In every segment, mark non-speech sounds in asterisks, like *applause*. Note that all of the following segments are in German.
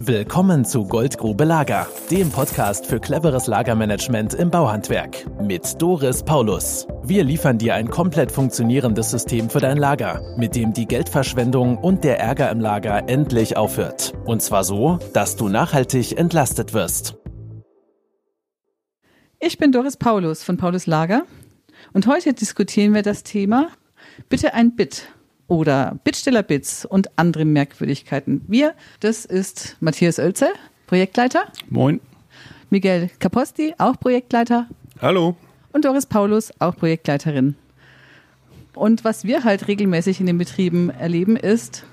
Willkommen zu Goldgrube Lager, dem Podcast für cleveres Lagermanagement im Bauhandwerk mit Doris Paulus. Wir liefern dir ein komplett funktionierendes System für dein Lager, mit dem die Geldverschwendung und der Ärger im Lager endlich aufhört. Und zwar so, dass du nachhaltig entlastet wirst. Ich bin Doris Paulus von Paulus Lager und heute diskutieren wir das Thema Bitte ein Bit oder Bittsteller-Bits und andere Merkwürdigkeiten. Wir, das ist Matthias Oelze, Projektleiter. Moin. Miguel Caposti, auch Projektleiter. Hallo. Und Doris Paulus, auch Projektleiterin. Und was wir halt regelmäßig in den Betrieben erleben, ist,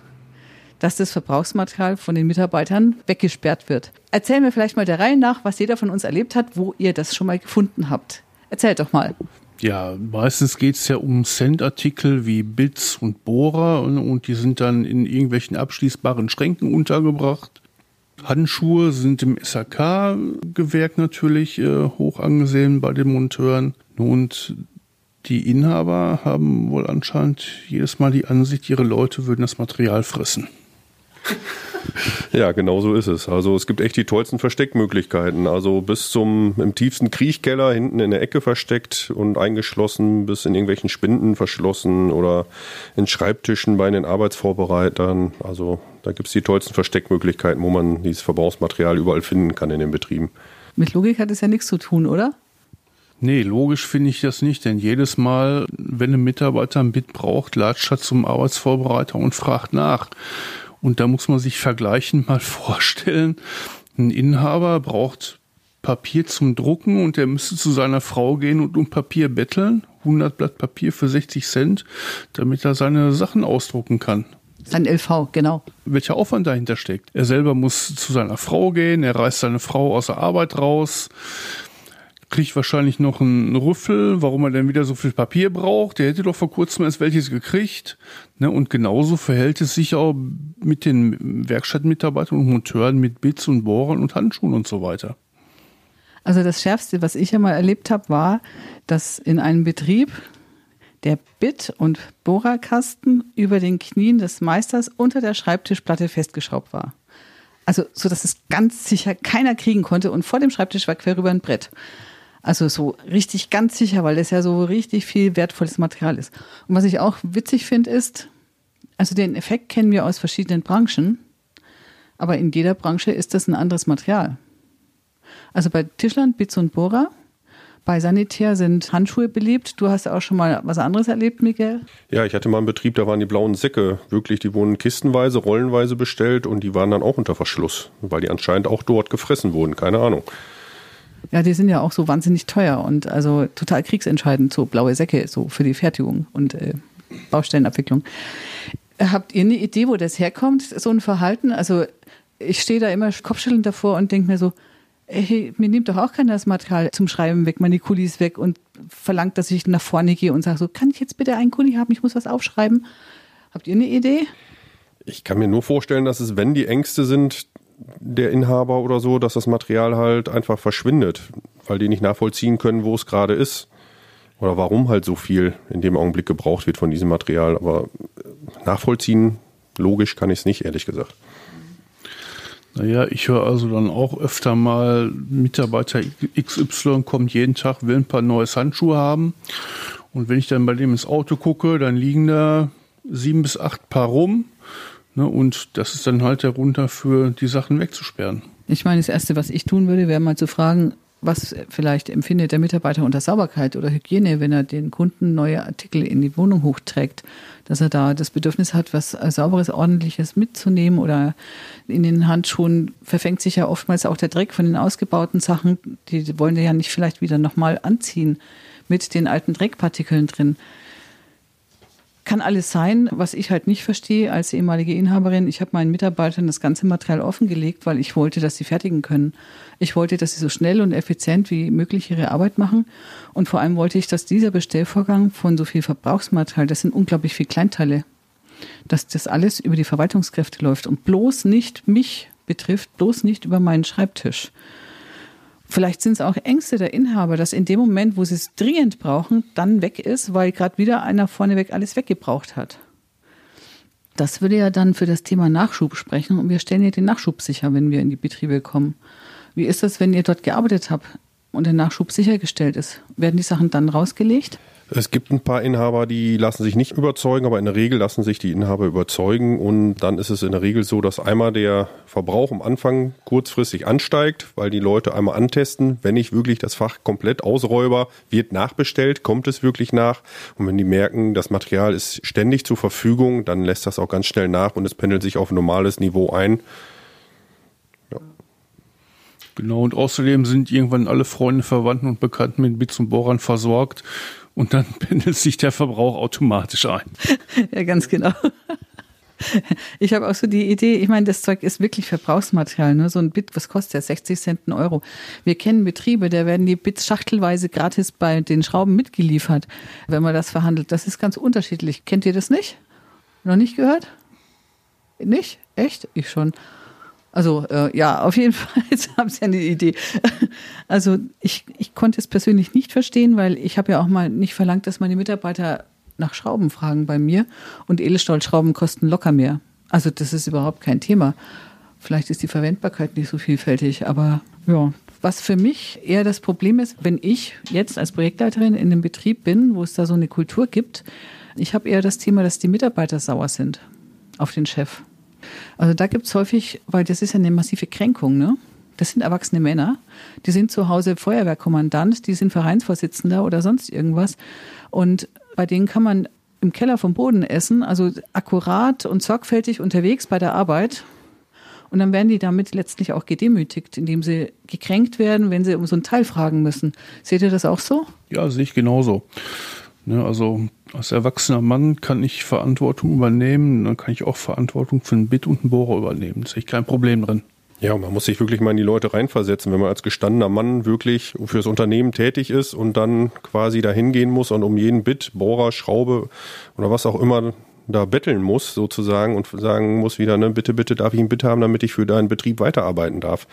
dass das Verbrauchsmaterial von den Mitarbeitern weggesperrt wird. Erzählen wir vielleicht mal der Reihe nach, was jeder von uns erlebt hat, wo ihr das schon mal gefunden habt. Erzählt doch mal. Ja, meistens geht es ja um Centartikel wie Bits und Bohrer und, und, die sind dann in irgendwelchen abschließbaren Schränken untergebracht. Handschuhe sind im SAK-Gewerk natürlich äh, hoch angesehen bei den Monteuren. Und die Inhaber haben wohl anscheinend jedes Mal die Ansicht, ihre Leute würden das Material fressen. *laughs* Ja, genau so ist es. Also es gibt echt die tollsten Versteckmöglichkeiten. Also bis zum im tiefsten Kriechkeller hinten in der Ecke versteckt und eingeschlossen, bis in irgendwelchen Spinden verschlossen oder in Schreibtischen bei den Arbeitsvorbereitern. Also da gibt es die tollsten Versteckmöglichkeiten, wo man dieses Verbrauchsmaterial überall finden kann in den Betrieben. Mit Logik hat es ja nichts zu tun, oder? Nee, logisch finde ich das nicht, denn jedes Mal, wenn ein Mitarbeiter ein Bit braucht, latscht er zum Arbeitsvorbereiter und fragt nach. Und da muss man sich vergleichend mal *laughs* vorstellen, ein Inhaber braucht Papier zum Drucken und der müsste zu seiner Frau gehen und um Papier betteln, 100 Blatt Papier für 60 Cent, damit er seine Sachen ausdrucken kann. Sein LV, genau. Welcher Aufwand dahinter steckt. Er selber muss zu seiner Frau gehen, er reißt seine Frau aus der Arbeit raus, kriegt wahrscheinlich noch einen Rüffel, warum er denn wieder so viel Papier braucht. Der hätte doch vor kurzem erst welches gekriegt. Ne? Und genauso verhält es sich auch mit den Werkstattmitarbeitern und Monteuren mit Bits und Bohrern und Handschuhen und so weiter. Also das Schärfste, was ich einmal erlebt habe, war, dass in einem Betrieb der Bit- und Bohrerkasten über den Knien des Meisters unter der Schreibtischplatte festgeschraubt war. Also so, dass es ganz sicher keiner kriegen konnte und vor dem Schreibtisch war quer über ein Brett. Also so richtig ganz sicher, weil das ja so richtig viel wertvolles Material ist. Und was ich auch witzig finde, ist, also den Effekt kennen wir aus verschiedenen Branchen, aber in jeder Branche ist das ein anderes Material. Also bei Tischlern, Bits und Bohrer, bei Sanitär sind Handschuhe beliebt. Du hast auch schon mal was anderes erlebt, Miguel? Ja, ich hatte mal einen Betrieb, da waren die blauen Säcke wirklich, die wurden kistenweise, rollenweise bestellt und die waren dann auch unter Verschluss, weil die anscheinend auch dort gefressen wurden, keine Ahnung. Ja, die sind ja auch so wahnsinnig teuer und also total kriegsentscheidend, so blaue Säcke, so für die Fertigung und äh, Baustellenabwicklung. Habt ihr eine Idee, wo das herkommt, so ein Verhalten? Also ich stehe da immer kopfschüttelnd davor und denke mir so, ey, mir nimmt doch auch keiner das Material zum Schreiben weg, meine Kulis weg und verlangt, dass ich nach vorne gehe und sage so, kann ich jetzt bitte einen Kuli haben, ich muss was aufschreiben. Habt ihr eine Idee? Ich kann mir nur vorstellen, dass es, wenn die Ängste sind, der Inhaber oder so, dass das Material halt einfach verschwindet, weil die nicht nachvollziehen können, wo es gerade ist. Oder warum halt so viel in dem Augenblick gebraucht wird von diesem Material. Aber nachvollziehen, logisch kann ich es nicht, ehrlich gesagt. Naja, ich höre also dann auch öfter mal, Mitarbeiter XY kommt jeden Tag, will ein paar neues Handschuhe haben. Und wenn ich dann bei dem ins Auto gucke, dann liegen da sieben bis acht Paar rum. Ne, und das ist dann halt der Grund dafür, die Sachen wegzusperren. Ich meine, das Erste, was ich tun würde, wäre mal zu fragen, was vielleicht empfindet der Mitarbeiter unter Sauberkeit oder Hygiene, wenn er den Kunden neue Artikel in die Wohnung hochträgt, dass er da das Bedürfnis hat, was sauberes, ordentliches mitzunehmen oder in den Handschuhen verfängt sich ja oftmals auch der Dreck von den ausgebauten Sachen, die wollen ja nicht vielleicht wieder nochmal anziehen mit den alten Dreckpartikeln drin. Kann alles sein. Was ich halt nicht verstehe als ehemalige Inhaberin, ich habe meinen Mitarbeitern das ganze Material offengelegt, weil ich wollte, dass sie fertigen können. Ich wollte, dass sie so schnell und effizient wie möglich ihre Arbeit machen. Und vor allem wollte ich, dass dieser Bestellvorgang von so viel Verbrauchsmaterial, das sind unglaublich viele Kleinteile, dass das alles über die Verwaltungskräfte läuft und bloß nicht mich betrifft, bloß nicht über meinen Schreibtisch. Vielleicht sind es auch Ängste der Inhaber, dass in dem Moment, wo sie es dringend brauchen, dann weg ist, weil gerade wieder einer vorneweg alles weggebraucht hat. Das würde ja dann für das Thema Nachschub sprechen und wir stellen ja den Nachschub sicher, wenn wir in die Betriebe kommen. Wie ist das, wenn ihr dort gearbeitet habt und der Nachschub sichergestellt ist? Werden die Sachen dann rausgelegt? Es gibt ein paar Inhaber, die lassen sich nicht überzeugen, aber in der Regel lassen sich die Inhaber überzeugen. Und dann ist es in der Regel so, dass einmal der Verbrauch am Anfang kurzfristig ansteigt, weil die Leute einmal antesten, wenn ich wirklich das Fach komplett ausräuber, wird nachbestellt, kommt es wirklich nach. Und wenn die merken, das Material ist ständig zur Verfügung, dann lässt das auch ganz schnell nach und es pendelt sich auf ein normales Niveau ein. Genau, und außerdem sind irgendwann alle Freunde, Verwandten und Bekannten mit Bits und Bohrern versorgt und dann *laughs* pendelt sich der Verbrauch automatisch ein. *laughs* ja, ganz genau. Ich habe auch so die Idee, ich meine, das Zeug ist wirklich Verbrauchsmaterial. Ne? So ein Bit, was kostet der? 60 Cent, ein Euro. Wir kennen Betriebe, da werden die Bits schachtelweise gratis bei den Schrauben mitgeliefert, wenn man das verhandelt. Das ist ganz unterschiedlich. Kennt ihr das nicht? Noch nicht gehört? Nicht? Echt? Ich schon. Also äh, ja, auf jeden *laughs* Fall haben Sie eine Idee. *laughs* Also ich, ich konnte es persönlich nicht verstehen, weil ich habe ja auch mal nicht verlangt, dass meine Mitarbeiter nach Schrauben fragen bei mir und Edelstahlschrauben kosten locker mehr. Also das ist überhaupt kein Thema. Vielleicht ist die Verwendbarkeit nicht so vielfältig, aber ja. Was für mich eher das Problem ist, wenn ich jetzt als Projektleiterin in einem Betrieb bin, wo es da so eine Kultur gibt, ich habe eher das Thema, dass die Mitarbeiter sauer sind auf den Chef. Also da gibt es häufig, weil das ist ja eine massive Kränkung, ne? Das sind erwachsene Männer, die sind zu Hause Feuerwehrkommandant, die sind Vereinsvorsitzender oder sonst irgendwas. Und bei denen kann man im Keller vom Boden essen, also akkurat und sorgfältig unterwegs bei der Arbeit. Und dann werden die damit letztlich auch gedemütigt, indem sie gekränkt werden, wenn sie um so ein Teil fragen müssen. Seht ihr das auch so? Ja, sehe ich genauso. Ne, also als erwachsener Mann kann ich Verantwortung übernehmen, dann kann ich auch Verantwortung für einen Bit und einen Bohrer übernehmen. Da sehe ich kein Problem drin. Ja, man muss sich wirklich mal in die Leute reinversetzen, wenn man als gestandener Mann wirklich fürs Unternehmen tätig ist und dann quasi dahin gehen muss und um jeden Bit, Bohrer, Schraube oder was auch immer da betteln muss sozusagen und sagen muss wieder, ne, bitte, bitte darf ich einen Bit haben, damit ich für deinen Betrieb weiterarbeiten darf.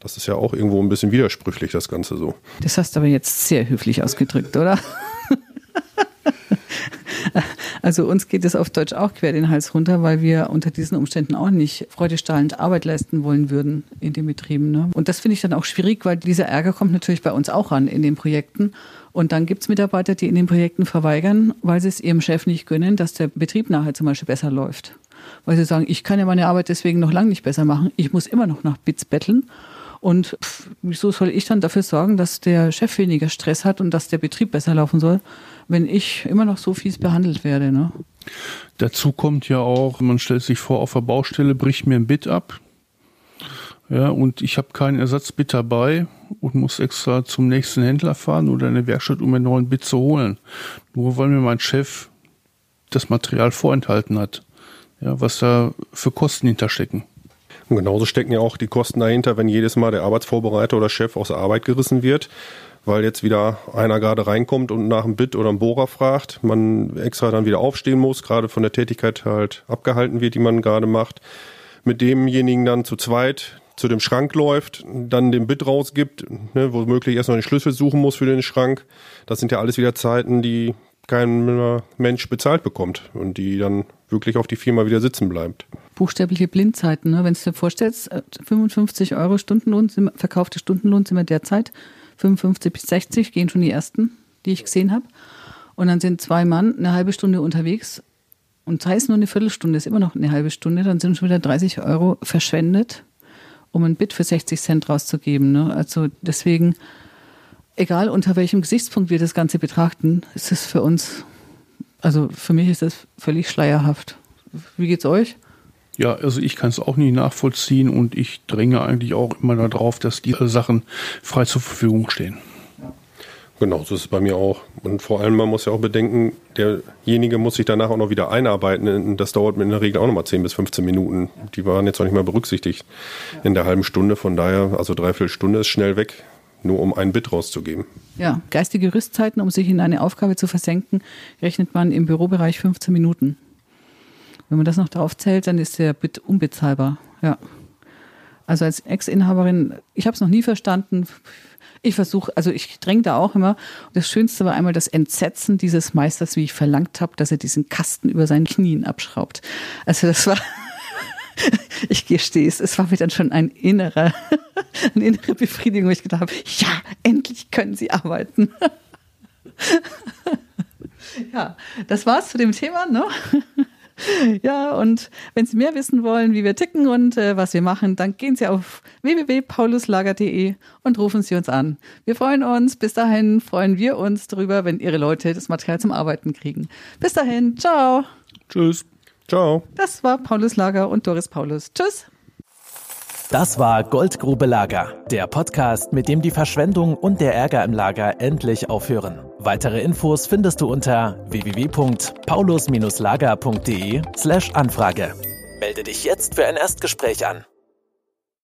Das ist ja auch irgendwo ein bisschen widersprüchlich, das Ganze so. Das hast du aber jetzt sehr höflich ausgedrückt, oder? *laughs* *laughs* Also uns geht es auf Deutsch auch quer den Hals runter, weil wir unter diesen Umständen auch nicht freudestrahlend Arbeit leisten wollen würden in den Betrieben. Ne? Und das finde ich dann auch schwierig, weil dieser Ärger kommt natürlich bei uns auch an in den Projekten. Und dann gibt es Mitarbeiter, die in den Projekten verweigern, weil sie es ihrem Chef nicht gönnen, dass der Betrieb nachher zum Beispiel besser läuft. Weil sie sagen, ich kann ja meine Arbeit deswegen noch lange nicht besser machen. Ich muss immer noch nach Bits betteln. Und pff, wieso soll ich dann dafür sorgen, dass der Chef weniger Stress hat und dass der Betrieb besser laufen soll, wenn ich immer noch so fies behandelt werde? Ne? Dazu kommt ja auch, man stellt sich vor, auf der Baustelle bricht mir ein Bit ab. Ja, und ich habe keinen Ersatzbit dabei und muss extra zum nächsten Händler fahren oder in eine Werkstatt, um mir einen neuen Bit zu holen. Nur weil mir mein Chef das Material vorenthalten hat. Ja, was da für Kosten hinterstecken. Und genauso stecken ja auch die Kosten dahinter, wenn jedes Mal der Arbeitsvorbereiter oder Chef aus der Arbeit gerissen wird, weil jetzt wieder einer gerade reinkommt und nach einem Bit oder einem Bohrer fragt, man extra dann wieder aufstehen muss, gerade von der Tätigkeit halt abgehalten wird, die man gerade macht, mit demjenigen dann zu zweit zu dem Schrank läuft, dann den Bit rausgibt, ne, womöglich erst noch den Schlüssel suchen muss für den Schrank. Das sind ja alles wieder Zeiten, die kein Mensch bezahlt bekommt und die dann wirklich auf die Firma wieder sitzen bleibt. Buchstäbliche Blindzeiten, ne? wenn du dir vorstellst, 55 äh, Euro Stundenlohn, verkaufte Stundenlohn sind wir derzeit, 55 bis 60 gehen schon die ersten, die ich gesehen habe. Und dann sind zwei Mann eine halbe Stunde unterwegs und sei es nur eine Viertelstunde, ist immer noch eine halbe Stunde, dann sind schon wieder 30 Euro verschwendet, um ein Bit für 60 Cent rauszugeben. Ne? Also deswegen, egal unter welchem Gesichtspunkt wir das Ganze betrachten, ist es für uns also für mich ist das völlig schleierhaft. Wie geht's euch? Ja, also ich kann es auch nicht nachvollziehen und ich dränge eigentlich auch immer darauf, dass die Sachen frei zur Verfügung stehen. Genau, so ist es bei mir auch. Und vor allem, man muss ja auch bedenken, derjenige muss sich danach auch noch wieder einarbeiten. Und das dauert in der Regel auch noch mal 10 bis 15 Minuten. Die waren jetzt noch nicht mal berücksichtigt in der halben Stunde. Von daher, also dreiviertel Stunde ist schnell weg nur um ein Bit rauszugeben. Ja, geistige Rüstzeiten, um sich in eine Aufgabe zu versenken, rechnet man im Bürobereich 15 Minuten. Wenn man das noch drauf zählt, dann ist der unbezahlbar. Ja. Also als Ex-Inhaberin, ich habe es noch nie verstanden. Ich versuche, also ich dränge da auch immer. Das Schönste war einmal das Entsetzen dieses Meisters, wie ich verlangt habe, dass er diesen Kasten über seinen Knien abschraubt. Also das war, *laughs* ich gestehe es, es war mir dann schon ein innerer, *laughs* eine innere Befriedigung, wo ich gedacht habe, ja, endlich können Sie arbeiten. *laughs* ja, das war's zu dem Thema, ne? *laughs* Ja, und wenn Sie mehr wissen wollen, wie wir ticken und äh, was wir machen, dann gehen Sie auf www.pauluslager.de und rufen Sie uns an. Wir freuen uns. Bis dahin freuen wir uns darüber, wenn Ihre Leute das Material zum Arbeiten kriegen. Bis dahin, ciao. Tschüss. Ciao. Das war Paulus Lager und Doris Paulus. Tschüss. Das war Goldgrube Lager, der Podcast, mit dem die Verschwendung und der Ärger im Lager endlich aufhören. Weitere Infos findest du unter www.paulus-lager.de/anfrage. Melde dich jetzt für ein Erstgespräch an.